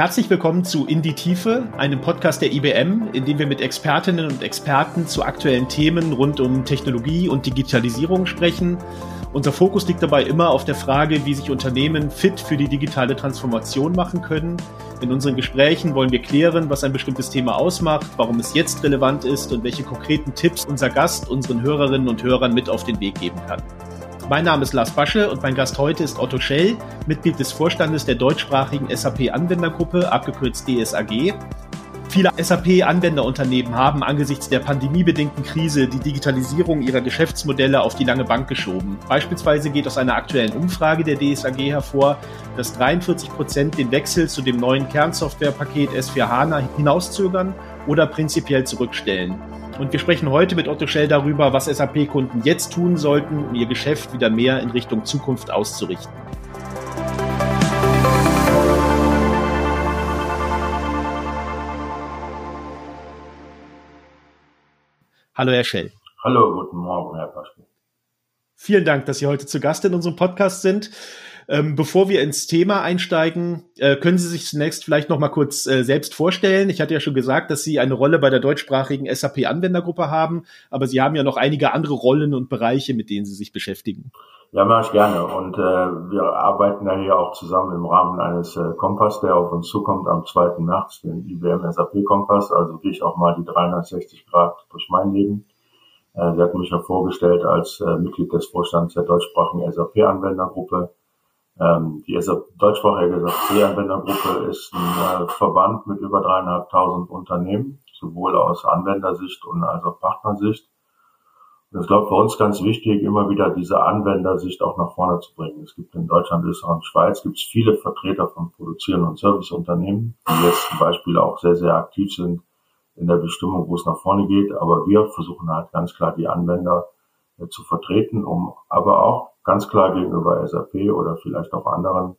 Herzlich willkommen zu In die Tiefe, einem Podcast der IBM, in dem wir mit Expertinnen und Experten zu aktuellen Themen rund um Technologie und Digitalisierung sprechen. Unser Fokus liegt dabei immer auf der Frage, wie sich Unternehmen fit für die digitale Transformation machen können. In unseren Gesprächen wollen wir klären, was ein bestimmtes Thema ausmacht, warum es jetzt relevant ist und welche konkreten Tipps unser Gast unseren Hörerinnen und Hörern mit auf den Weg geben kann. Mein Name ist Lars Basche und mein Gast heute ist Otto Schell, Mitglied des Vorstandes der deutschsprachigen SAP-Anwendergruppe, abgekürzt DSAG. Viele SAP-Anwenderunternehmen haben angesichts der pandemiebedingten Krise die Digitalisierung ihrer Geschäftsmodelle auf die lange Bank geschoben. Beispielsweise geht aus einer aktuellen Umfrage der DSAG hervor, dass 43 Prozent den Wechsel zu dem neuen Kernsoftwarepaket S4 HANA hinauszögern oder prinzipiell zurückstellen. Und wir sprechen heute mit Otto Schell darüber, was SAP-Kunden jetzt tun sollten, um ihr Geschäft wieder mehr in Richtung Zukunft auszurichten. Hallo, Herr Schell. Hallo, guten Morgen, Herr Paschke. Vielen Dank, dass Sie heute zu Gast in unserem Podcast sind. Ähm, bevor wir ins Thema einsteigen, äh, können Sie sich zunächst vielleicht noch mal kurz äh, selbst vorstellen. Ich hatte ja schon gesagt, dass Sie eine Rolle bei der deutschsprachigen SAP-Anwendergruppe haben, aber Sie haben ja noch einige andere Rollen und Bereiche, mit denen Sie sich beschäftigen. Ja, mache ich gerne. Und äh, wir arbeiten ja hier auch zusammen im Rahmen eines äh, Kompass, der auf uns zukommt am 2. März, den IBM SAP Kompass. Also gehe ich auch mal die 360 Grad durch mein Leben. Äh, Sie hatten mich ja vorgestellt als äh, Mitglied des Vorstands der deutschsprachigen SAP-Anwendergruppe. Ähm, die deutschsprachige SAP-Anwendergruppe ist ein äh, Verband mit über dreieinhalbtausend Unternehmen, sowohl aus Anwendersicht und als auch Partnersicht. Und ich glaube, für uns ganz wichtig, immer wieder diese Anwendersicht auch nach vorne zu bringen. Es gibt in Deutschland, Österreich und Schweiz gibt es viele Vertreter von produzierenden und Serviceunternehmen, die jetzt zum Beispiel auch sehr, sehr aktiv sind in der Bestimmung, wo es nach vorne geht. Aber wir versuchen halt ganz klar die Anwender zu vertreten, um aber auch ganz klar gegenüber SAP oder vielleicht auch anderen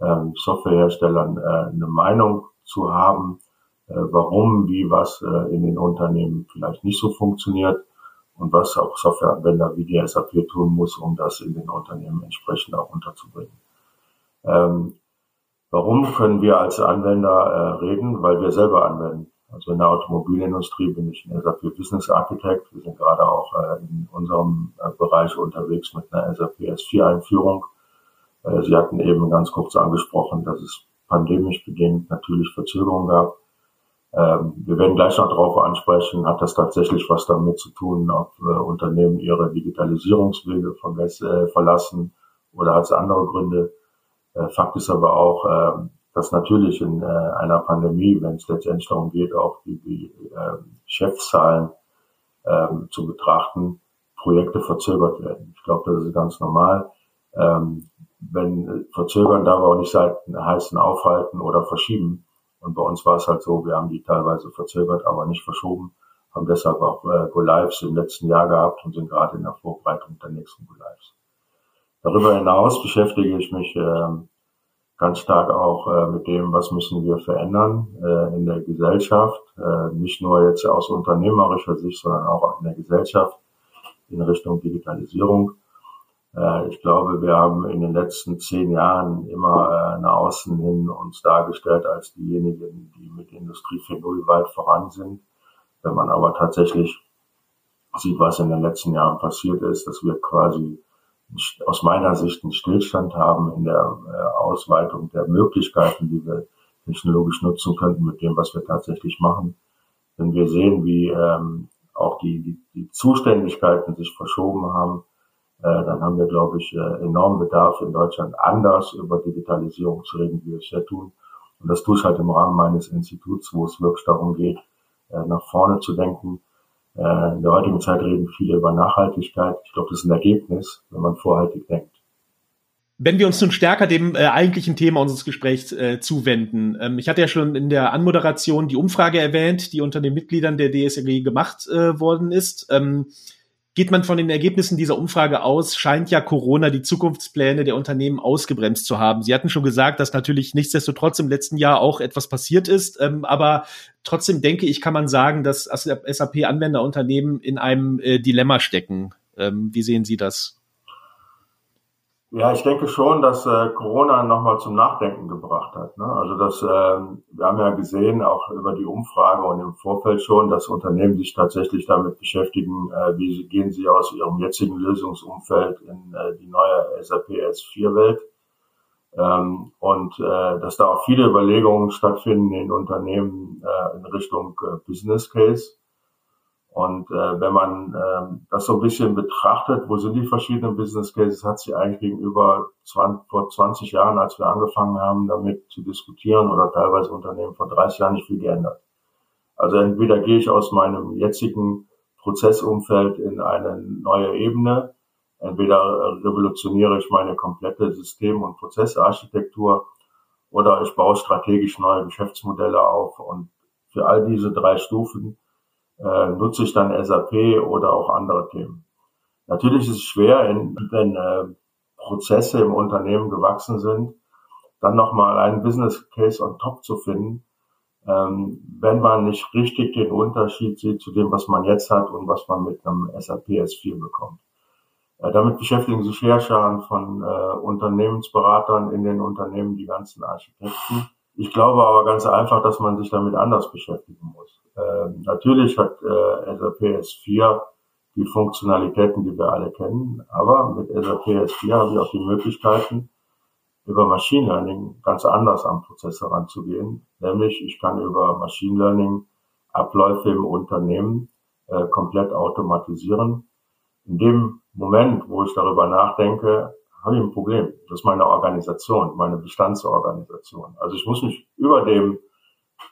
ähm, Softwareherstellern äh, eine Meinung zu haben, äh, warum, wie, was äh, in den Unternehmen vielleicht nicht so funktioniert und was auch Softwareanwender wie die SAP tun muss, um das in den Unternehmen entsprechend auch unterzubringen. Ähm, warum können wir als Anwender äh, reden? Weil wir selber anwenden. Also in der Automobilindustrie bin ich ein SAP Business Architect. Wir sind gerade auch äh, in unserem äh, Bereich unterwegs mit einer SAP S4 Einführung. Äh, Sie hatten eben ganz kurz angesprochen, dass es pandemisch bedingt natürlich Verzögerungen gab. Ähm, wir werden gleich noch darauf ansprechen, hat das tatsächlich was damit zu tun, ob Unternehmen ihre Digitalisierungswege verlassen oder hat es andere Gründe. Fakt ist aber auch, ähm, dass natürlich in äh, einer Pandemie, wenn es letztendlich darum geht, auch die, die äh, Geschäftszahlen ähm, zu betrachten, Projekte verzögert werden. Ich glaube, das ist ganz normal. Ähm, wenn verzögern darf auch nicht heißen aufhalten oder verschieben. Und bei uns war es halt so, wir haben die teilweise verzögert, aber nicht verschoben, haben deshalb auch äh, Go-Lives im letzten Jahr gehabt und sind gerade in der Vorbereitung der nächsten Go-Lives. Darüber hinaus beschäftige ich mich ähm, ganz stark auch äh, mit dem, was müssen wir verändern äh, in der Gesellschaft, äh, nicht nur jetzt aus unternehmerischer Sicht, sondern auch in der Gesellschaft in Richtung Digitalisierung. Äh, ich glaube, wir haben in den letzten zehn Jahren immer äh, nach außen hin uns dargestellt als diejenigen, die mit Industrie 4.0 weit voran sind. Wenn man aber tatsächlich sieht, was in den letzten Jahren passiert ist, dass wir quasi aus meiner Sicht einen Stillstand haben in der äh, Ausweitung der Möglichkeiten, die wir technologisch nutzen könnten mit dem, was wir tatsächlich machen. Wenn wir sehen, wie ähm, auch die, die, die Zuständigkeiten sich verschoben haben, äh, dann haben wir, glaube ich, äh, enormen Bedarf in Deutschland anders über Digitalisierung zu reden, wie wir es ja tun. Und das tue ich halt im Rahmen meines Instituts, wo es wirklich darum geht, äh, nach vorne zu denken, äh, in der heutigen Zeit reden viele über Nachhaltigkeit. Ich glaube, das ist ein Ergebnis, wenn man vorhaltig denkt. Wenn wir uns nun stärker dem äh, eigentlichen Thema unseres Gesprächs äh, zuwenden. Ähm, ich hatte ja schon in der Anmoderation die Umfrage erwähnt, die unter den Mitgliedern der DSRG gemacht äh, worden ist. Ähm, Geht man von den Ergebnissen dieser Umfrage aus, scheint ja Corona die Zukunftspläne der Unternehmen ausgebremst zu haben. Sie hatten schon gesagt, dass natürlich nichtsdestotrotz im letzten Jahr auch etwas passiert ist. Ähm, aber trotzdem denke ich, kann man sagen, dass SAP-Anwenderunternehmen in einem äh, Dilemma stecken. Ähm, wie sehen Sie das? Ja, ich denke schon, dass äh, Corona nochmal zum Nachdenken gebracht hat. Ne? Also das, äh, wir haben ja gesehen, auch über die Umfrage und im Vorfeld schon, dass Unternehmen sich tatsächlich damit beschäftigen, äh, wie gehen sie aus ihrem jetzigen Lösungsumfeld in äh, die neue SAP S4-Welt. Ähm, und äh, dass da auch viele Überlegungen stattfinden in Unternehmen äh, in Richtung äh, Business Case. Und äh, wenn man äh, das so ein bisschen betrachtet, wo sind die verschiedenen Business Cases, hat sich eigentlich gegenüber 20, vor 20 Jahren, als wir angefangen haben, damit zu diskutieren oder teilweise Unternehmen vor 30 Jahren nicht viel geändert. Also entweder gehe ich aus meinem jetzigen Prozessumfeld in eine neue Ebene, entweder revolutioniere ich meine komplette System- und Prozessarchitektur oder ich baue strategisch neue Geschäftsmodelle auf. Und für all diese drei Stufen äh, nutze ich dann SAP oder auch andere Themen. Natürlich ist es schwer, in, wenn äh, Prozesse im Unternehmen gewachsen sind, dann nochmal einen Business Case on top zu finden, ähm, wenn man nicht richtig den Unterschied sieht zu dem, was man jetzt hat und was man mit einem SAP S4 bekommt. Äh, damit beschäftigen sich Herrscher von äh, Unternehmensberatern in den Unternehmen, die ganzen Architekten. Ich glaube aber ganz einfach, dass man sich damit anders beschäftigen muss. Ähm, natürlich hat äh, SAP S4 die Funktionalitäten, die wir alle kennen, aber mit SAP S4 habe ich auch die Möglichkeiten, über Machine Learning ganz anders am Prozess heranzugehen. Nämlich, ich kann über Machine Learning Abläufe im Unternehmen äh, komplett automatisieren. In dem Moment, wo ich darüber nachdenke, habe ich ein Problem. Das ist meine Organisation, meine Bestandsorganisation. Also ich muss mich über dem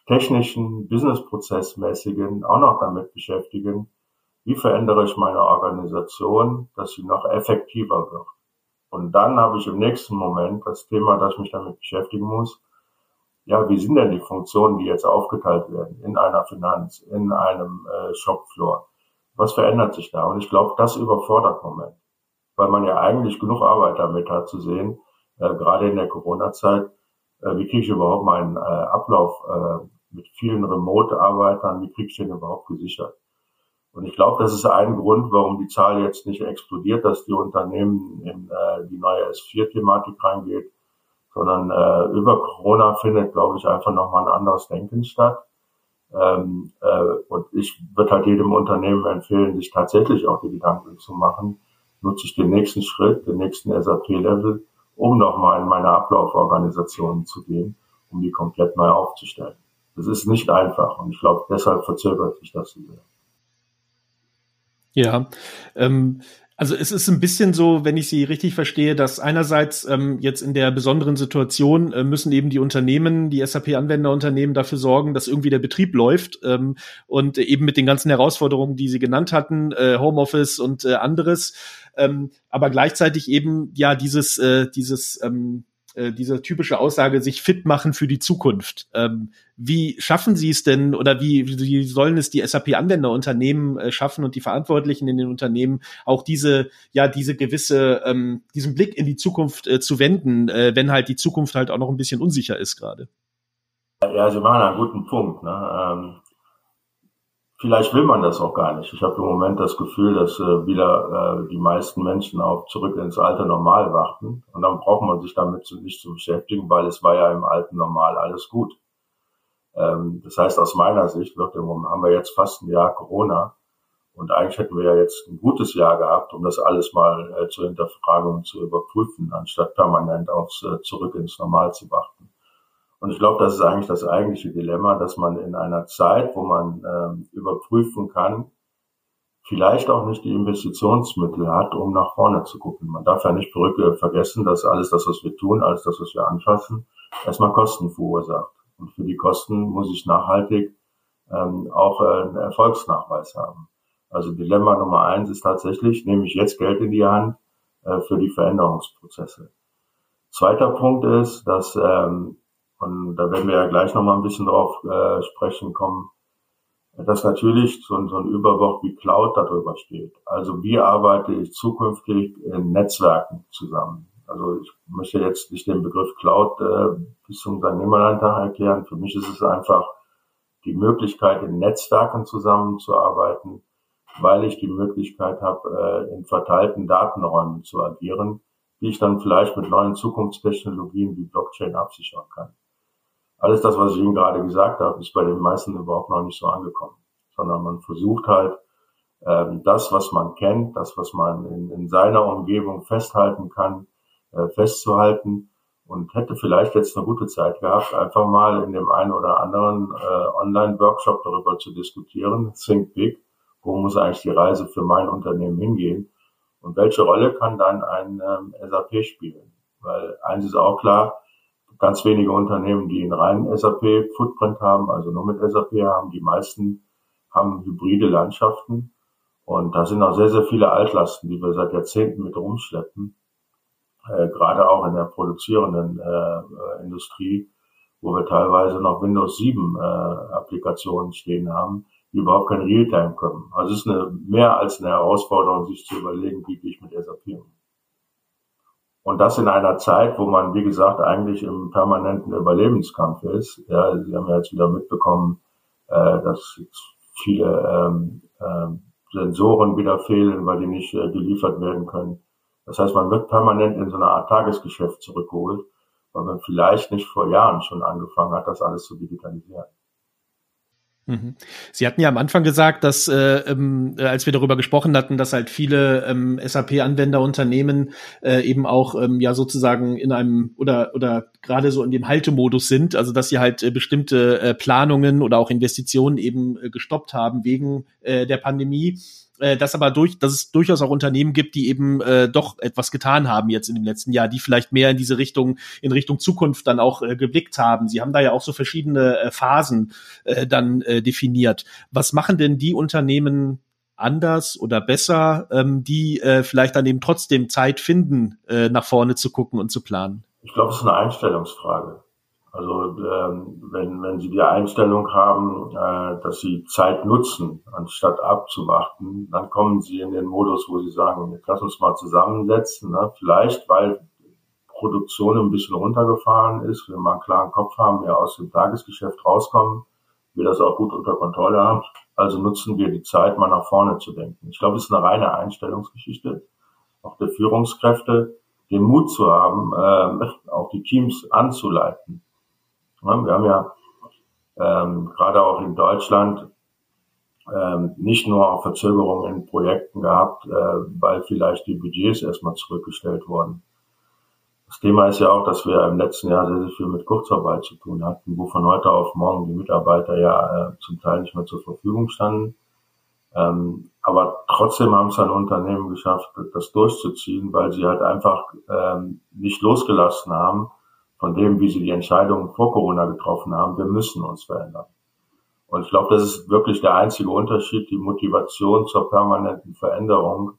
technischen, businessprozessmäßigen auch noch damit beschäftigen, wie verändere ich meine Organisation, dass sie noch effektiver wird. Und dann habe ich im nächsten Moment das Thema, das ich mich damit beschäftigen muss, ja, wie sind denn die Funktionen, die jetzt aufgeteilt werden in einer Finanz, in einem äh, Shopfloor? Was verändert sich da? Und ich glaube, das überfordert Moment, weil man ja eigentlich genug Arbeit damit hat zu sehen, äh, gerade in der Corona-Zeit, äh, wie kriege ich überhaupt meinen äh, Ablauf äh, mit vielen Remote-Arbeitern, wie kriege ich den überhaupt gesichert? Und ich glaube, das ist ein Grund, warum die Zahl jetzt nicht explodiert, dass die Unternehmen in äh, die neue S4-Thematik reingeht, sondern äh, über Corona findet, glaube ich, einfach nochmal ein anderes Denken statt. Ähm, äh, und ich würde halt jedem Unternehmen empfehlen, sich tatsächlich auch die Gedanken zu machen, nutze ich den nächsten Schritt, den nächsten SAP-Level, um nochmal in meine Ablauforganisationen zu gehen, um die komplett neu aufzustellen. Das ist nicht einfach und ich glaube, deshalb verzögert sich das so sehr. Ja, ähm, also es ist ein bisschen so, wenn ich Sie richtig verstehe, dass einerseits ähm, jetzt in der besonderen Situation äh, müssen eben die Unternehmen, die SAP-Anwenderunternehmen dafür sorgen, dass irgendwie der Betrieb läuft ähm, und eben mit den ganzen Herausforderungen, die Sie genannt hatten, äh, Homeoffice und äh, anderes, ähm, aber gleichzeitig eben ja dieses äh, dieses ähm, äh, diese typische Aussage, sich fit machen für die Zukunft. Ähm, wie schaffen Sie es denn oder wie, wie sollen es die SAP-Anwenderunternehmen äh, schaffen und die Verantwortlichen in den Unternehmen auch diese, ja, diese gewisse, ähm, diesen Blick in die Zukunft äh, zu wenden, äh, wenn halt die Zukunft halt auch noch ein bisschen unsicher ist gerade? Ja, Sie machen einen guten Punkt. Ne? Ähm, Vielleicht will man das auch gar nicht. Ich habe im Moment das Gefühl, dass äh, wieder äh, die meisten Menschen auch zurück ins alte Normal warten. Und dann braucht man sich damit nicht zu beschäftigen, weil es war ja im alten Normal alles gut. Ähm, das heißt, aus meiner Sicht wird im Moment, haben wir jetzt fast ein Jahr Corona. Und eigentlich hätten wir ja jetzt ein gutes Jahr gehabt, um das alles mal äh, zu hinterfragen und zu überprüfen, anstatt permanent aufs äh, Zurück ins Normal zu warten. Und ich glaube, das ist eigentlich das eigentliche Dilemma, dass man in einer Zeit, wo man ähm, überprüfen kann, vielleicht auch nicht die Investitionsmittel hat, um nach vorne zu gucken. Man darf ja nicht vergessen, dass alles das, was wir tun, alles das, was wir anfassen, erstmal Kosten verursacht. Und für die Kosten muss ich nachhaltig ähm, auch äh, einen Erfolgsnachweis haben. Also Dilemma Nummer eins ist tatsächlich, nehme ich jetzt Geld in die Hand äh, für die Veränderungsprozesse. Zweiter Punkt ist, dass ähm, und da werden wir ja gleich nochmal ein bisschen drauf äh, sprechen kommen, dass natürlich so ein, so ein Überwort wie Cloud darüber steht. Also wie arbeite ich zukünftig in Netzwerken zusammen? Also ich möchte jetzt nicht den Begriff Cloud äh, bis zum Unternehmerlandtag erklären. Für mich ist es einfach die Möglichkeit, in Netzwerken zusammenzuarbeiten, weil ich die Möglichkeit habe, äh, in verteilten Datenräumen zu agieren, die ich dann vielleicht mit neuen Zukunftstechnologien wie Blockchain absichern kann. Alles das, was ich Ihnen gerade gesagt habe, ist bei den meisten überhaupt noch nicht so angekommen, sondern man versucht halt, ähm, das, was man kennt, das, was man in, in seiner Umgebung festhalten kann, äh, festzuhalten und hätte vielleicht jetzt eine gute Zeit gehabt, einfach mal in dem einen oder anderen äh, Online-Workshop darüber zu diskutieren, Think Big, wo muss eigentlich die Reise für mein Unternehmen hingehen? Und welche Rolle kann dann ein ähm, SAP spielen? Weil eins ist auch klar, ganz wenige Unternehmen, die einen reinen SAP-Footprint haben, also nur mit SAP haben, die meisten haben hybride Landschaften und da sind auch sehr, sehr viele Altlasten, die wir seit Jahrzehnten mit rumschleppen, äh, gerade auch in der produzierenden äh, Industrie, wo wir teilweise noch Windows 7 äh, Applikationen stehen haben, die überhaupt kein Realtime können. Also es ist eine, mehr als eine Herausforderung, sich zu überlegen, wie gehe ich mit SAP um. Und das in einer Zeit, wo man, wie gesagt, eigentlich im permanenten Überlebenskampf ist. Ja, Sie haben ja jetzt wieder mitbekommen, äh, dass viele ähm, ähm, Sensoren wieder fehlen, weil die nicht äh, geliefert werden können. Das heißt, man wird permanent in so eine Art Tagesgeschäft zurückgeholt, weil man vielleicht nicht vor Jahren schon angefangen hat, das alles zu digitalisieren. Mhm. Sie hatten ja am Anfang gesagt, dass äh, ähm, äh, als wir darüber gesprochen hatten, dass halt viele ähm, SAP-Anwenderunternehmen äh, eben auch ähm, ja sozusagen in einem oder oder gerade so in dem Haltemodus sind, also dass sie halt äh, bestimmte äh, Planungen oder auch Investitionen eben äh, gestoppt haben wegen äh, der Pandemie äh, dass aber durch, dass es durchaus auch Unternehmen gibt, die eben äh, doch etwas getan haben jetzt in dem letzten Jahr, die vielleicht mehr in diese Richtung, in Richtung Zukunft dann auch äh, geblickt haben. Sie haben da ja auch so verschiedene äh, Phasen äh, dann äh, definiert. Was machen denn die Unternehmen anders oder besser, ähm, die äh, vielleicht dann eben trotzdem Zeit finden, äh, nach vorne zu gucken und zu planen? Ich glaube, es ist eine Einstellungsfrage. Also ähm, wenn, wenn Sie die Einstellung haben, äh, dass Sie Zeit nutzen, anstatt abzuwarten, dann kommen Sie in den Modus, wo Sie sagen, jetzt lass uns mal zusammensetzen. Ne? Vielleicht, weil Produktion ein bisschen runtergefahren ist, wir mal einen klaren Kopf haben, wir aus dem Tagesgeschäft rauskommen, wir das auch gut unter Kontrolle haben. Also nutzen wir die Zeit, mal nach vorne zu denken. Ich glaube, es ist eine reine Einstellungsgeschichte, auch der Führungskräfte, den Mut zu haben, äh, auch die Teams anzuleiten wir haben ja ähm, gerade auch in Deutschland ähm, nicht nur auch Verzögerungen in Projekten gehabt, äh, weil vielleicht die Budgets erstmal zurückgestellt wurden. Das Thema ist ja auch, dass wir im letzten Jahr sehr, sehr viel mit Kurzarbeit zu tun hatten, wo von heute auf morgen die Mitarbeiter ja äh, zum Teil nicht mehr zur Verfügung standen. Ähm, aber trotzdem haben es ein Unternehmen geschafft, das durchzuziehen, weil sie halt einfach ähm, nicht losgelassen haben von dem, wie sie die Entscheidungen vor Corona getroffen haben. Wir müssen uns verändern. Und ich glaube, das ist wirklich der einzige Unterschied, die Motivation zur permanenten Veränderung,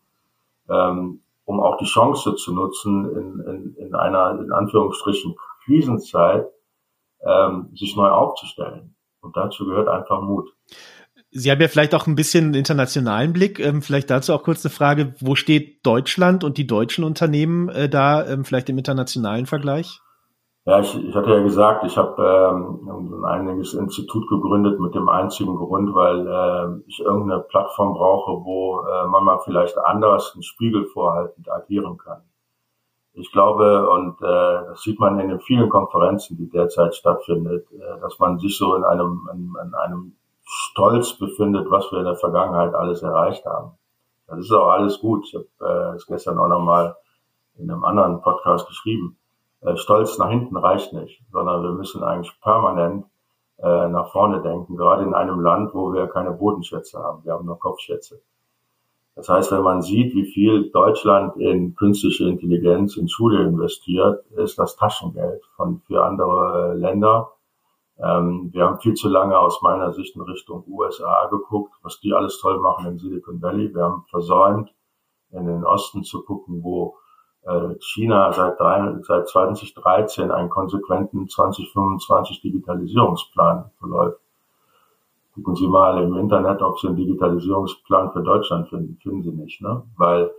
ähm, um auch die Chance zu nutzen, in, in, in einer, in Anführungsstrichen, Krisenzeit, ähm, sich neu aufzustellen. Und dazu gehört einfach Mut. Sie haben ja vielleicht auch ein bisschen einen internationalen Blick. Ähm, vielleicht dazu auch kurz eine Frage. Wo steht Deutschland und die deutschen Unternehmen äh, da, ähm, vielleicht im internationalen Vergleich? Ja, ich, ich hatte ja gesagt, ich habe ähm, ein einiges Institut gegründet mit dem einzigen Grund, weil äh, ich irgendeine Plattform brauche, wo äh, man mal vielleicht anders einen Spiegel vorhaltend agieren kann. Ich glaube, und äh, das sieht man in den vielen Konferenzen, die derzeit stattfindet, äh, dass man sich so in einem, in, in einem Stolz befindet, was wir in der Vergangenheit alles erreicht haben. Das ist auch alles gut. Ich habe äh, es gestern auch nochmal in einem anderen Podcast geschrieben Stolz nach hinten reicht nicht, sondern wir müssen eigentlich permanent äh, nach vorne denken, gerade in einem Land, wo wir keine Bodenschätze haben. Wir haben nur Kopfschätze. Das heißt, wenn man sieht, wie viel Deutschland in künstliche Intelligenz in Schule investiert, ist das Taschengeld von für andere Länder. Ähm, wir haben viel zu lange aus meiner Sicht in Richtung USA geguckt, was die alles toll machen im Silicon Valley. Wir haben versäumt, in den Osten zu gucken, wo äh, China seit, seit 2013 einen konsequenten 2025 Digitalisierungsplan verläuft. Gucken Sie mal im Internet, ob Sie einen Digitalisierungsplan für Deutschland finden. Finden Sie nicht, ne? Weil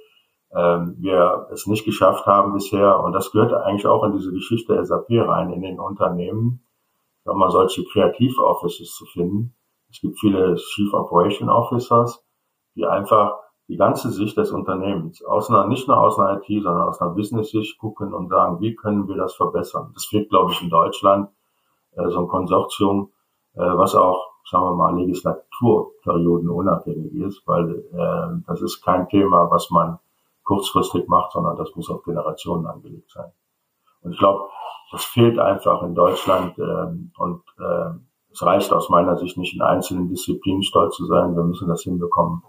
ähm, wir es nicht geschafft haben bisher, und das gehört eigentlich auch in diese Geschichte SAP rein, in den Unternehmen, sag mal, solche Kreativ-Offices zu finden. Es gibt viele Chief Operation Officers, die einfach die ganze Sicht des Unternehmens, aus einer, nicht nur aus einer IT, sondern aus einer Business-Sicht gucken und sagen, wie können wir das verbessern? Das fehlt, glaube ich, in Deutschland, äh, so ein Konsortium, äh, was auch, sagen wir mal, Legislaturperioden unabhängig ist, weil äh, das ist kein Thema, was man kurzfristig macht, sondern das muss auf Generationen angelegt sein. Und ich glaube, das fehlt einfach in Deutschland ähm, und äh, es reicht aus meiner Sicht nicht in einzelnen Disziplinen stolz zu sein. Wir müssen das hinbekommen,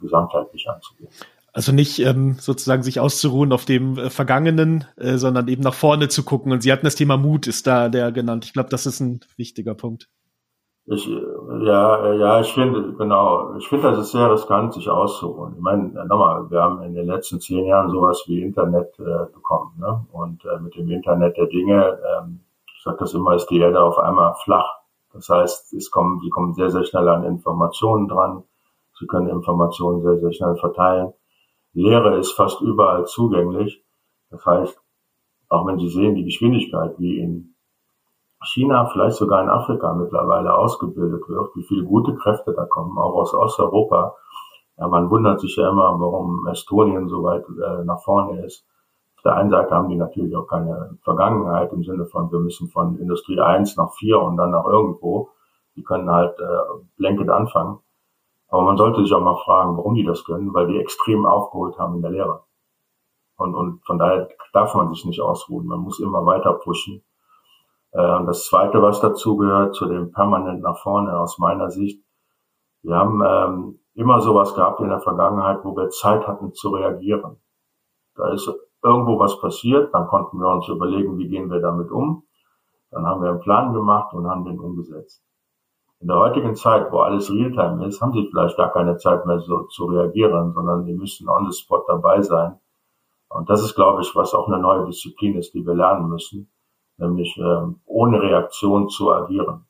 gesamtheitlich anzugehen. Also nicht ähm, sozusagen sich auszuruhen auf dem äh, Vergangenen, äh, sondern eben nach vorne zu gucken. Und Sie hatten das Thema Mut, ist da der genannt. Ich glaube, das ist ein wichtiger Punkt. Ich, ja, ja, ich finde, genau, ich finde, das ist sehr riskant, sich auszuruhen. Ich meine, nochmal, wir haben in den letzten zehn Jahren sowas wie Internet äh, bekommen, ne? Und äh, mit dem Internet der Dinge, ähm, ich sage das immer, ist die Erde auf einmal flach. Das heißt, es kommen, sie kommen sehr, sehr schnell an Informationen dran. Sie können Informationen sehr, sehr schnell verteilen. Lehre ist fast überall zugänglich. Das heißt, auch wenn Sie sehen, die Geschwindigkeit, wie in China, vielleicht sogar in Afrika mittlerweile ausgebildet wird, wie viele gute Kräfte da kommen, auch aus Osteuropa. Ja, man wundert sich ja immer, warum Estonien so weit äh, nach vorne ist. Auf der einen Seite haben die natürlich auch keine Vergangenheit im Sinne von, wir müssen von Industrie 1 nach 4 und dann nach irgendwo. Die können halt äh, blanket anfangen. Aber man sollte sich auch mal fragen, warum die das können, weil die extrem aufgeholt haben in der Lehre. Und, und von daher darf man sich nicht ausruhen. Man muss immer weiter pushen. Äh, und das Zweite, was dazu gehört, zu dem permanent nach vorne aus meiner Sicht, wir haben ähm, immer sowas gehabt in der Vergangenheit, wo wir Zeit hatten zu reagieren. Da ist irgendwo was passiert, dann konnten wir uns überlegen, wie gehen wir damit um. Dann haben wir einen Plan gemacht und haben den umgesetzt. In der heutigen Zeit, wo alles Realtime ist, haben sie vielleicht gar keine Zeit mehr so zu reagieren, sondern die müssen on the spot dabei sein. Und das ist, glaube ich, was auch eine neue Disziplin ist, die wir lernen müssen nämlich ähm, ohne Reaktion zu agieren.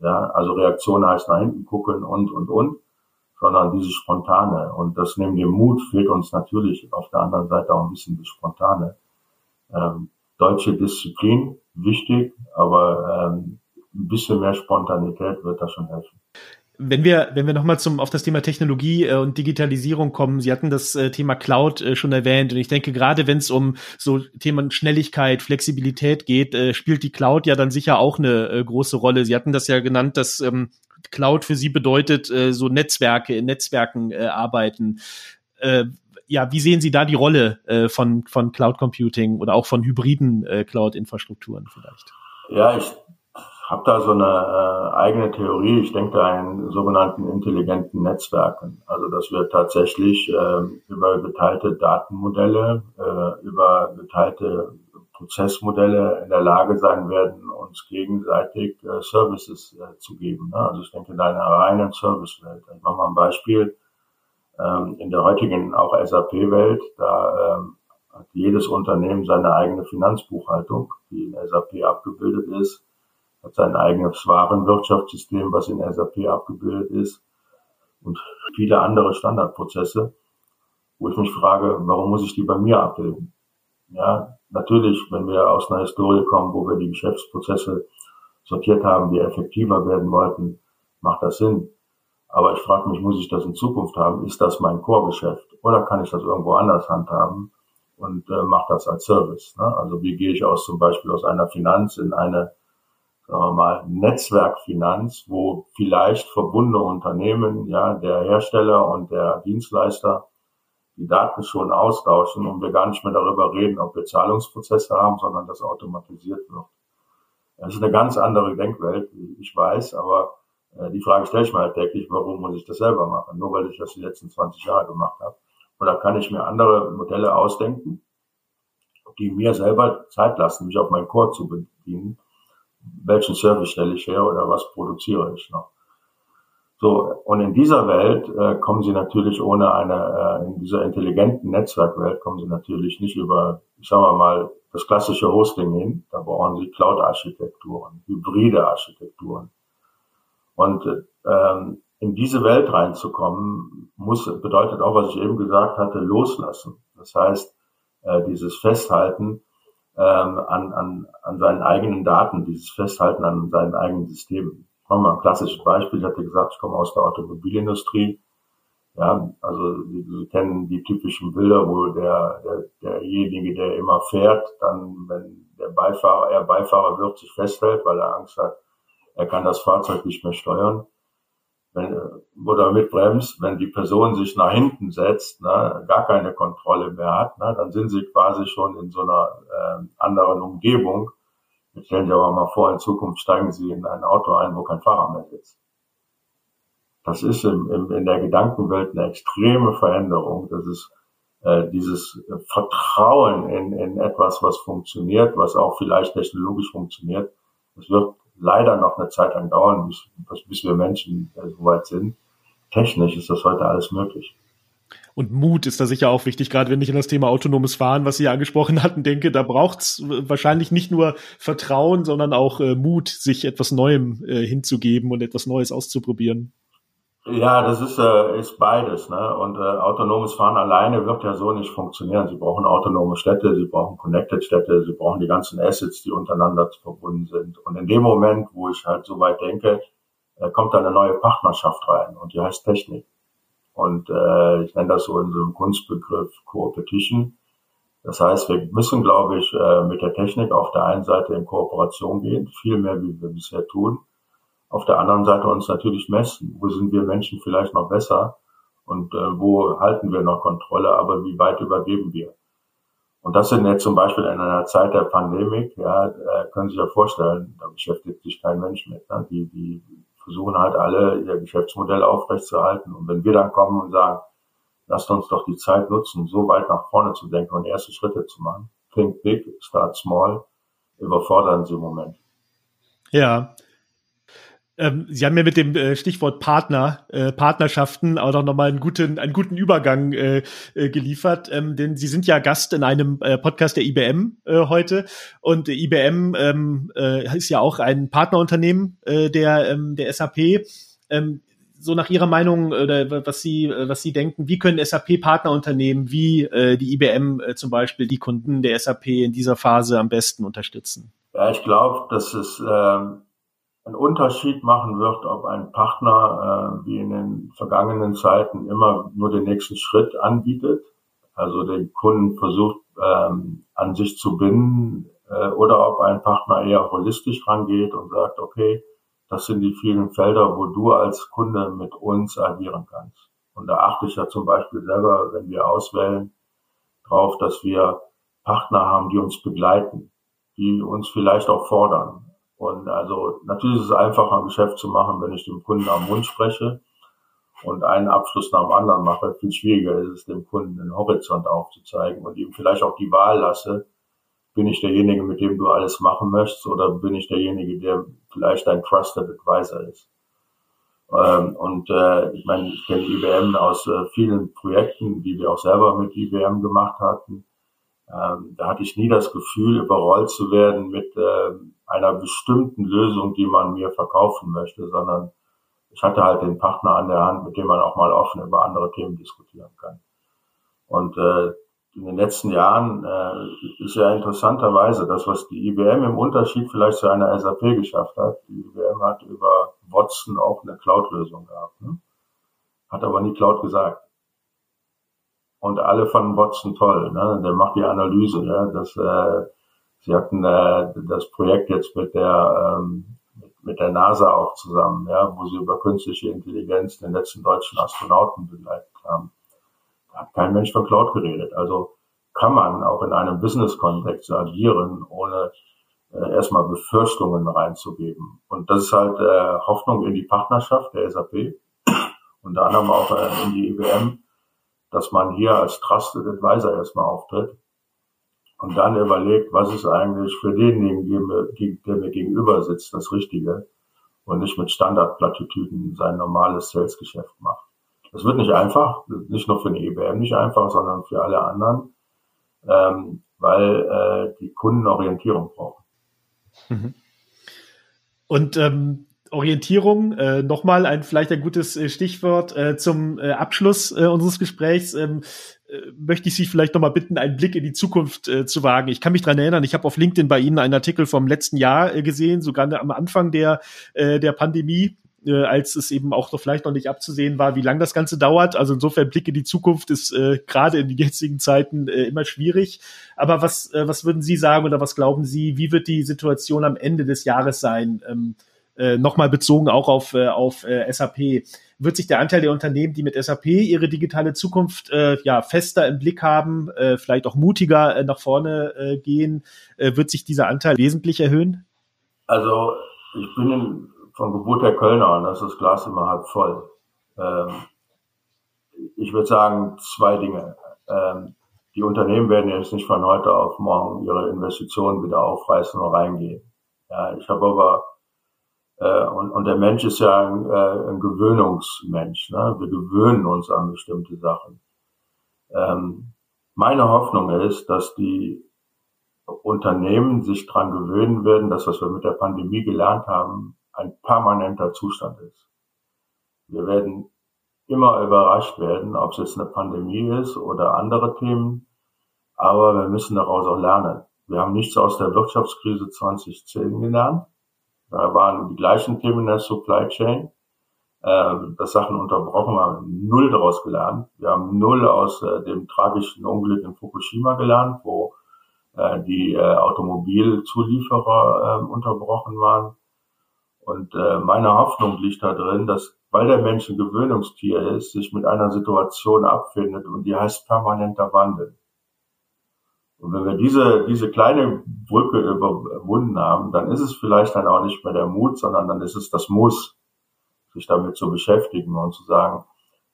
Ja, also Reaktion heißt nach hinten gucken und und und, sondern diese spontane. Und das neben dem Mut fehlt uns natürlich auf der anderen Seite auch ein bisschen das Spontane. Ähm, deutsche Disziplin wichtig, aber ähm, ein bisschen mehr Spontanität wird da schon helfen. Wenn wir, wenn wir nochmal zum, auf das Thema Technologie äh, und Digitalisierung kommen, Sie hatten das äh, Thema Cloud äh, schon erwähnt und ich denke, gerade wenn es um so Themen Schnelligkeit, Flexibilität geht, äh, spielt die Cloud ja dann sicher auch eine äh, große Rolle. Sie hatten das ja genannt, dass ähm, Cloud für Sie bedeutet, äh, so Netzwerke, in Netzwerken äh, arbeiten. Äh, ja, wie sehen Sie da die Rolle äh, von, von Cloud Computing oder auch von hybriden äh, Cloud-Infrastrukturen vielleicht? Ja, ich habe da so eine äh, eigene Theorie. Ich denke da in sogenannten intelligenten Netzwerken. Also dass wir tatsächlich äh, über geteilte Datenmodelle, äh, über geteilte Prozessmodelle in der Lage sein werden, uns gegenseitig äh, Services äh, zu geben. Ne? Also ich denke da in einer reinen Servicewelt. Ich mache mal ein Beispiel. Ähm, in der heutigen auch SAP-Welt, da ähm, hat jedes Unternehmen seine eigene Finanzbuchhaltung, die in SAP abgebildet ist hat sein eigenes Warenwirtschaftssystem, was in SAP abgebildet ist und viele andere Standardprozesse, wo ich mich frage, warum muss ich die bei mir abbilden? Ja, natürlich, wenn wir aus einer Historie kommen, wo wir die Geschäftsprozesse sortiert haben, die effektiver werden wollten, macht das Sinn. Aber ich frage mich, muss ich das in Zukunft haben? Ist das mein Core-Geschäft? Oder kann ich das irgendwo anders handhaben und äh, mache das als Service? Ne? Also wie gehe ich aus zum Beispiel aus einer Finanz in eine sagen wir mal, Netzwerkfinanz, wo vielleicht verbundene Unternehmen, ja, der Hersteller und der Dienstleister die Daten schon austauschen und wir gar nicht mehr darüber reden, ob wir Zahlungsprozesse haben, sondern das automatisiert wird. Das ist eine ganz andere Denkwelt, ich weiß, aber äh, die Frage stelle ich mir halt täglich, warum muss ich das selber machen? Nur weil ich das die letzten 20 Jahre gemacht habe. Oder kann ich mir andere Modelle ausdenken, die mir selber Zeit lassen, mich auf meinen Core zu bedienen welchen Service stelle ich her oder was produziere ich noch. So, und in dieser Welt äh, kommen Sie natürlich ohne eine, äh, in dieser intelligenten Netzwerkwelt kommen Sie natürlich nicht über, ich sage mal, das klassische Hosting hin. Da brauchen Sie Cloud-Architekturen, hybride Architekturen. Und ähm, in diese Welt reinzukommen, muss, bedeutet auch, was ich eben gesagt hatte, loslassen. Das heißt, äh, dieses Festhalten ähm, an, an, an seinen eigenen Daten, dieses Festhalten an seinen eigenen Systemen. Machen wir ein klassisches Beispiel. Ich hatte gesagt, ich komme aus der Automobilindustrie. Ja, also Sie, Sie kennen die typischen Bilder, wo der, der derjenige, der immer fährt, dann, wenn der Beifahrer, er Beifahrer wird, sich festhält, weil er Angst hat, er kann das Fahrzeug nicht mehr steuern. Wenn, oder mitbremst, wenn die Person sich nach hinten setzt, ne, gar keine Kontrolle mehr hat, ne, dann sind sie quasi schon in so einer äh, anderen Umgebung. Jetzt stellen Sie aber mal vor, in Zukunft steigen Sie in ein Auto ein, wo kein Fahrer mehr sitzt. Das ist im, im, in der Gedankenwelt eine extreme Veränderung. Das ist äh, dieses Vertrauen in, in etwas, was funktioniert, was auch vielleicht technologisch funktioniert. Das wird leider noch eine Zeit lang dauern, bis, bis wir Menschen äh, so weit sind. Technisch ist das heute alles möglich. Und Mut ist da sicher auch wichtig, gerade wenn ich an das Thema autonomes Fahren, was Sie angesprochen hatten, denke, da braucht's wahrscheinlich nicht nur Vertrauen, sondern auch äh, Mut, sich etwas Neuem äh, hinzugeben und etwas Neues auszuprobieren. Ja, das ist, äh, ist beides. Ne? Und äh, autonomes Fahren alleine wird ja so nicht funktionieren. Sie brauchen autonome Städte, Sie brauchen Connected Städte, Sie brauchen die ganzen Assets, die untereinander verbunden sind. Und in dem Moment, wo ich halt so weit denke, äh, kommt da eine neue Partnerschaft rein und die heißt Technik. Und äh, ich nenne das so in so einem Kunstbegriff Co-Petition. Das heißt, wir müssen, glaube ich, äh, mit der Technik auf der einen Seite in Kooperation gehen, viel mehr, wie wir bisher tun auf der anderen Seite uns natürlich messen. Wo sind wir Menschen vielleicht noch besser und äh, wo halten wir noch Kontrolle, aber wie weit übergeben wir? Und das sind jetzt zum Beispiel in einer Zeit der Pandemie, ja, äh, können Sie sich ja vorstellen, da beschäftigt sich kein Mensch mit. Ne? Die, die versuchen halt alle ihr Geschäftsmodell aufrechtzuerhalten. Und wenn wir dann kommen und sagen, lasst uns doch die Zeit nutzen, so weit nach vorne zu denken und erste Schritte zu machen. Think big, start small, überfordern Sie im Moment. Ja, ähm, Sie haben mir mit dem äh, Stichwort Partner, äh, Partnerschaften auch noch mal einen guten, einen guten Übergang äh, äh, geliefert, ähm, denn Sie sind ja Gast in einem äh, Podcast der IBM äh, heute und IBM ähm, äh, ist ja auch ein Partnerunternehmen äh, der ähm, der SAP. Ähm, so nach Ihrer Meinung oder was Sie was Sie denken, wie können SAP Partnerunternehmen wie äh, die IBM äh, zum Beispiel die Kunden der SAP in dieser Phase am besten unterstützen? Ja, ich glaube, dass es ähm einen Unterschied machen wird, ob ein Partner äh, wie in den vergangenen Zeiten immer nur den nächsten Schritt anbietet, also den Kunden versucht ähm, an sich zu binden, äh, oder ob ein Partner eher holistisch rangeht und sagt, okay, das sind die vielen Felder, wo du als Kunde mit uns agieren kannst. Und da achte ich ja zum Beispiel selber, wenn wir auswählen, drauf, dass wir Partner haben, die uns begleiten, die uns vielleicht auch fordern. Und also natürlich ist es einfacher, ein Geschäft zu machen, wenn ich dem Kunden am Mund spreche und einen Abschluss nach dem anderen mache. Viel schwieriger ist es, dem Kunden den Horizont aufzuzeigen und ihm vielleicht auch die Wahl lasse, bin ich derjenige, mit dem du alles machen möchtest, oder bin ich derjenige, der vielleicht dein Trusted Advisor ist. Ähm, und äh, ich meine, ich kenne IBM aus äh, vielen Projekten, die wir auch selber mit IBM gemacht hatten. Ähm, da hatte ich nie das Gefühl, überrollt zu werden mit äh, einer bestimmten Lösung, die man mir verkaufen möchte, sondern ich hatte halt den Partner an der Hand, mit dem man auch mal offen über andere Themen diskutieren kann. Und äh, in den letzten Jahren äh, ist ja interessanterweise das, was die IBM im Unterschied vielleicht zu einer SAP geschafft hat. Die IBM hat über Watson auch eine Cloud-Lösung gehabt, ne? hat aber nie Cloud gesagt. Und alle fanden Watson toll. Ne? Der macht die Analyse. Ja? Das, äh, sie hatten äh, das Projekt jetzt mit der ähm, mit der NASA auch zusammen, ja, wo sie über künstliche Intelligenz den letzten deutschen Astronauten begleitet haben. Da hat kein Mensch von Cloud geredet. Also kann man auch in einem Business-Kontext agieren, ohne äh, erstmal Befürchtungen reinzugeben. Und das ist halt äh, Hoffnung in die Partnerschaft der SAP, unter anderem auch äh, in die IBM, dass man hier als Trusted Advisor erstmal auftritt und dann überlegt, was ist eigentlich für denjenigen, der mir gegenüber sitzt, das Richtige und nicht mit Standardplattitüden sein normales Salesgeschäft macht. Das wird nicht einfach, nicht nur für eine IBM nicht einfach, sondern für alle anderen, ähm, weil äh, die Kunden Orientierung brauchen. Mhm. Und ähm, Orientierung, äh, nochmal ein vielleicht ein gutes äh, Stichwort äh, zum äh, Abschluss äh, unseres Gesprächs. Ähm, äh, möchte ich Sie vielleicht nochmal bitten, einen Blick in die Zukunft äh, zu wagen. Ich kann mich dran erinnern, ich habe auf LinkedIn bei Ihnen einen Artikel vom letzten Jahr äh, gesehen, sogar am Anfang der, äh, der Pandemie äh, als es eben auch noch vielleicht noch nicht abzusehen war, wie lang das Ganze dauert. Also insofern Blick in die Zukunft ist äh, gerade in den jetzigen Zeiten äh, immer schwierig. Aber was, äh, was würden Sie sagen oder was glauben Sie, wie wird die Situation am Ende des Jahres sein? Ähm, äh, Nochmal bezogen auch auf, äh, auf äh, SAP. Wird sich der Anteil der Unternehmen, die mit SAP ihre digitale Zukunft äh, ja fester im Blick haben, äh, vielleicht auch mutiger äh, nach vorne äh, gehen, äh, wird sich dieser Anteil wesentlich erhöhen? Also ich bin in, von Geburt der Kölner und da ist das Glas immer halb voll. Ähm, ich würde sagen, zwei Dinge. Ähm, die Unternehmen werden jetzt nicht von heute auf morgen ihre Investitionen wieder aufreißen und reingehen. Ja, ich habe aber äh, und, und der Mensch ist ja ein, äh, ein Gewöhnungsmensch. Ne? Wir gewöhnen uns an bestimmte Sachen. Ähm, meine Hoffnung ist, dass die Unternehmen sich dran gewöhnen werden, dass was wir mit der Pandemie gelernt haben, ein permanenter Zustand ist. Wir werden immer überrascht werden, ob es jetzt eine Pandemie ist oder andere Themen, aber wir müssen daraus auch lernen. Wir haben nichts aus der Wirtschaftskrise 2010 gelernt. Da waren die gleichen Themen in der Supply Chain, ähm, dass Sachen unterbrochen waren, null daraus gelernt. Wir haben null aus äh, dem tragischen Unglück in Fukushima gelernt, wo äh, die äh, Automobilzulieferer äh, unterbrochen waren. Und äh, meine Hoffnung liegt da drin, dass, weil der Mensch ein Gewöhnungstier ist, sich mit einer Situation abfindet und die heißt permanenter Wandel. Und wenn wir diese, diese kleine Brücke überwunden haben, dann ist es vielleicht dann auch nicht mehr der Mut, sondern dann ist es das Muss, sich damit zu beschäftigen und zu sagen,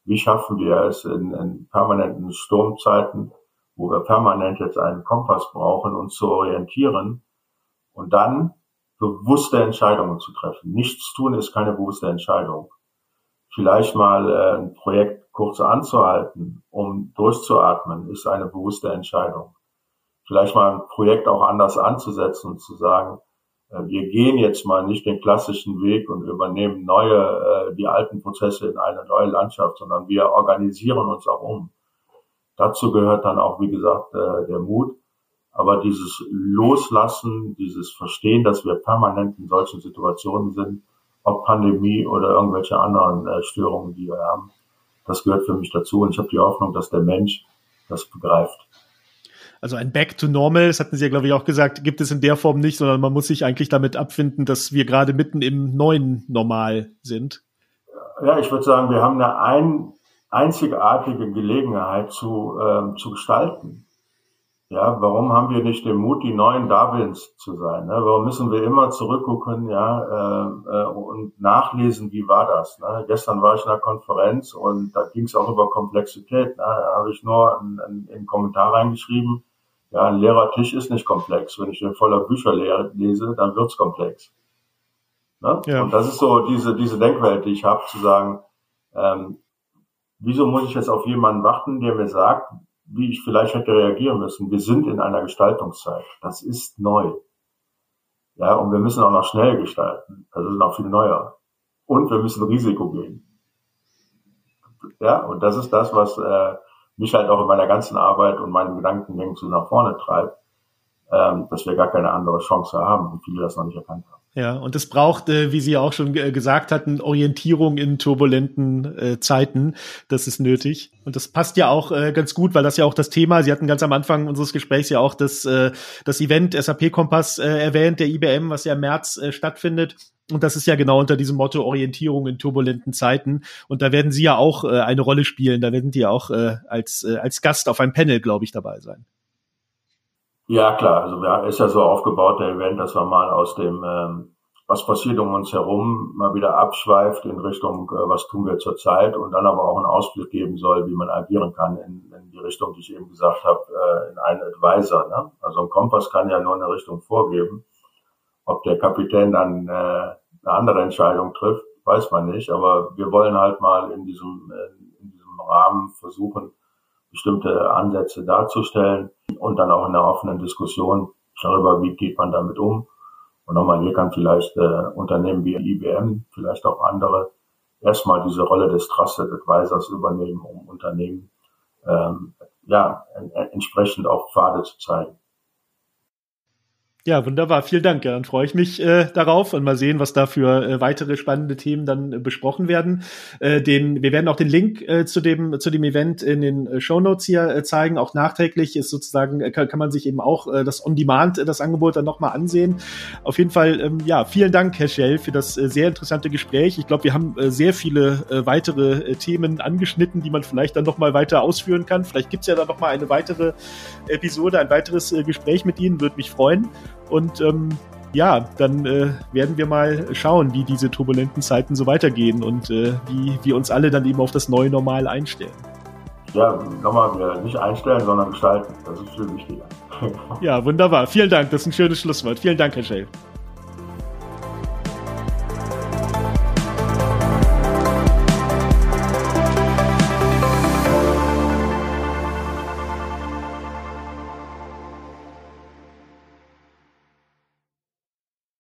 wie schaffen wir es in, in permanenten Sturmzeiten, wo wir permanent jetzt einen Kompass brauchen, uns zu orientieren und dann bewusste Entscheidungen zu treffen. Nichts tun ist keine bewusste Entscheidung. Vielleicht mal äh, ein Projekt kurz anzuhalten, um durchzuatmen, ist eine bewusste Entscheidung vielleicht mal ein Projekt auch anders anzusetzen und zu sagen, äh, wir gehen jetzt mal nicht den klassischen Weg und übernehmen neue, äh, die alten Prozesse in eine neue Landschaft, sondern wir organisieren uns auch um. Dazu gehört dann auch, wie gesagt, äh, der Mut. Aber dieses Loslassen, dieses Verstehen, dass wir permanent in solchen Situationen sind, ob Pandemie oder irgendwelche anderen Störungen, die wir haben, das gehört für mich dazu. Und ich habe die Hoffnung, dass der Mensch das begreift. Also ein Back to Normal, das hatten Sie ja, glaube ich, auch gesagt, gibt es in der Form nicht, sondern man muss sich eigentlich damit abfinden, dass wir gerade mitten im neuen Normal sind. Ja, ich würde sagen, wir haben eine ein, einzigartige Gelegenheit zu, ähm, zu gestalten. Ja, warum haben wir nicht den Mut, die neuen Darwins zu sein? Ne? Warum müssen wir immer zurückgucken, ja, äh, äh, und nachlesen, wie war das? Ne? Gestern war ich in einer Konferenz und da ging es auch über Komplexität. Ne? Da habe ich nur einen, einen Kommentar reingeschrieben, ja, ein leerer Tisch ist nicht komplex. Wenn ich den voller Bücher lese, dann wird's komplex. Ne? Ja. Und das ist so diese, diese Denkwelt, die ich habe, zu sagen, ähm, wieso muss ich jetzt auf jemanden warten, der mir sagt, wie ich vielleicht hätte reagieren müssen. Wir sind in einer Gestaltungszeit. Das ist neu. Ja, und wir müssen auch noch schnell gestalten. Das ist noch viel neuer. Und wir müssen Risiko gehen. Ja, und das ist das, was äh, mich halt auch in meiner ganzen Arbeit und meinen Gedankengängen so nach vorne treibt, ähm, dass wir gar keine andere Chance haben und viele das noch nicht erkannt haben. Ja, und es braucht, äh, wie Sie auch schon äh, gesagt hatten, Orientierung in turbulenten äh, Zeiten. Das ist nötig. Und das passt ja auch äh, ganz gut, weil das ja auch das Thema, Sie hatten ganz am Anfang unseres Gesprächs ja auch das, äh, das Event SAP Kompass äh, erwähnt, der IBM, was ja im März äh, stattfindet. Und das ist ja genau unter diesem Motto Orientierung in turbulenten Zeiten. Und da werden Sie ja auch äh, eine Rolle spielen. Da werden Sie ja auch äh, als, äh, als Gast auf einem Panel, glaube ich, dabei sein. Ja, klar. Also wir, ist ja so aufgebaut, der Event, dass wir mal aus dem, ähm, was passiert um uns herum, mal wieder abschweift in Richtung, äh, was tun wir zurzeit und dann aber auch einen Ausblick geben soll, wie man agieren kann in, in die Richtung, die ich eben gesagt habe, äh, in einen Advisor. Ne? Also ein Kompass kann ja nur eine Richtung vorgeben. Ob der Kapitän dann äh, eine andere Entscheidung trifft, weiß man nicht. Aber wir wollen halt mal in diesem, in diesem Rahmen versuchen, bestimmte Ansätze darzustellen und dann auch in der offenen Diskussion darüber, wie geht man damit um. Und nochmal, hier kann vielleicht äh, Unternehmen wie IBM, vielleicht auch andere, erstmal diese Rolle des Trusted Advisors übernehmen, um Unternehmen ähm, ja, entsprechend auch Pfade zu zeigen. Ja, wunderbar. Vielen Dank. Ja, dann freue ich mich äh, darauf und mal sehen, was da für äh, weitere spannende Themen dann äh, besprochen werden. Äh, den, wir werden auch den Link äh, zu dem zu dem Event in den äh, Show Notes hier äh, zeigen. Auch nachträglich ist sozusagen äh, kann, kann man sich eben auch äh, das On Demand äh, das Angebot dann nochmal ansehen. Auf jeden Fall ähm, ja vielen Dank, Herr Schell, für das äh, sehr interessante Gespräch. Ich glaube, wir haben äh, sehr viele äh, weitere äh, Themen angeschnitten, die man vielleicht dann nochmal weiter ausführen kann. Vielleicht gibt's ja dann nochmal eine weitere Episode, ein weiteres äh, Gespräch mit Ihnen. Würde mich freuen. Und ähm, ja, dann äh, werden wir mal schauen, wie diese turbulenten Zeiten so weitergehen und äh, wie wir uns alle dann eben auf das neue Normal einstellen. Ja, nochmal, nicht einstellen, sondern gestalten. Das ist viel wichtiger. ja, wunderbar. Vielen Dank. Das ist ein schönes Schlusswort. Vielen Dank, Herr Schell.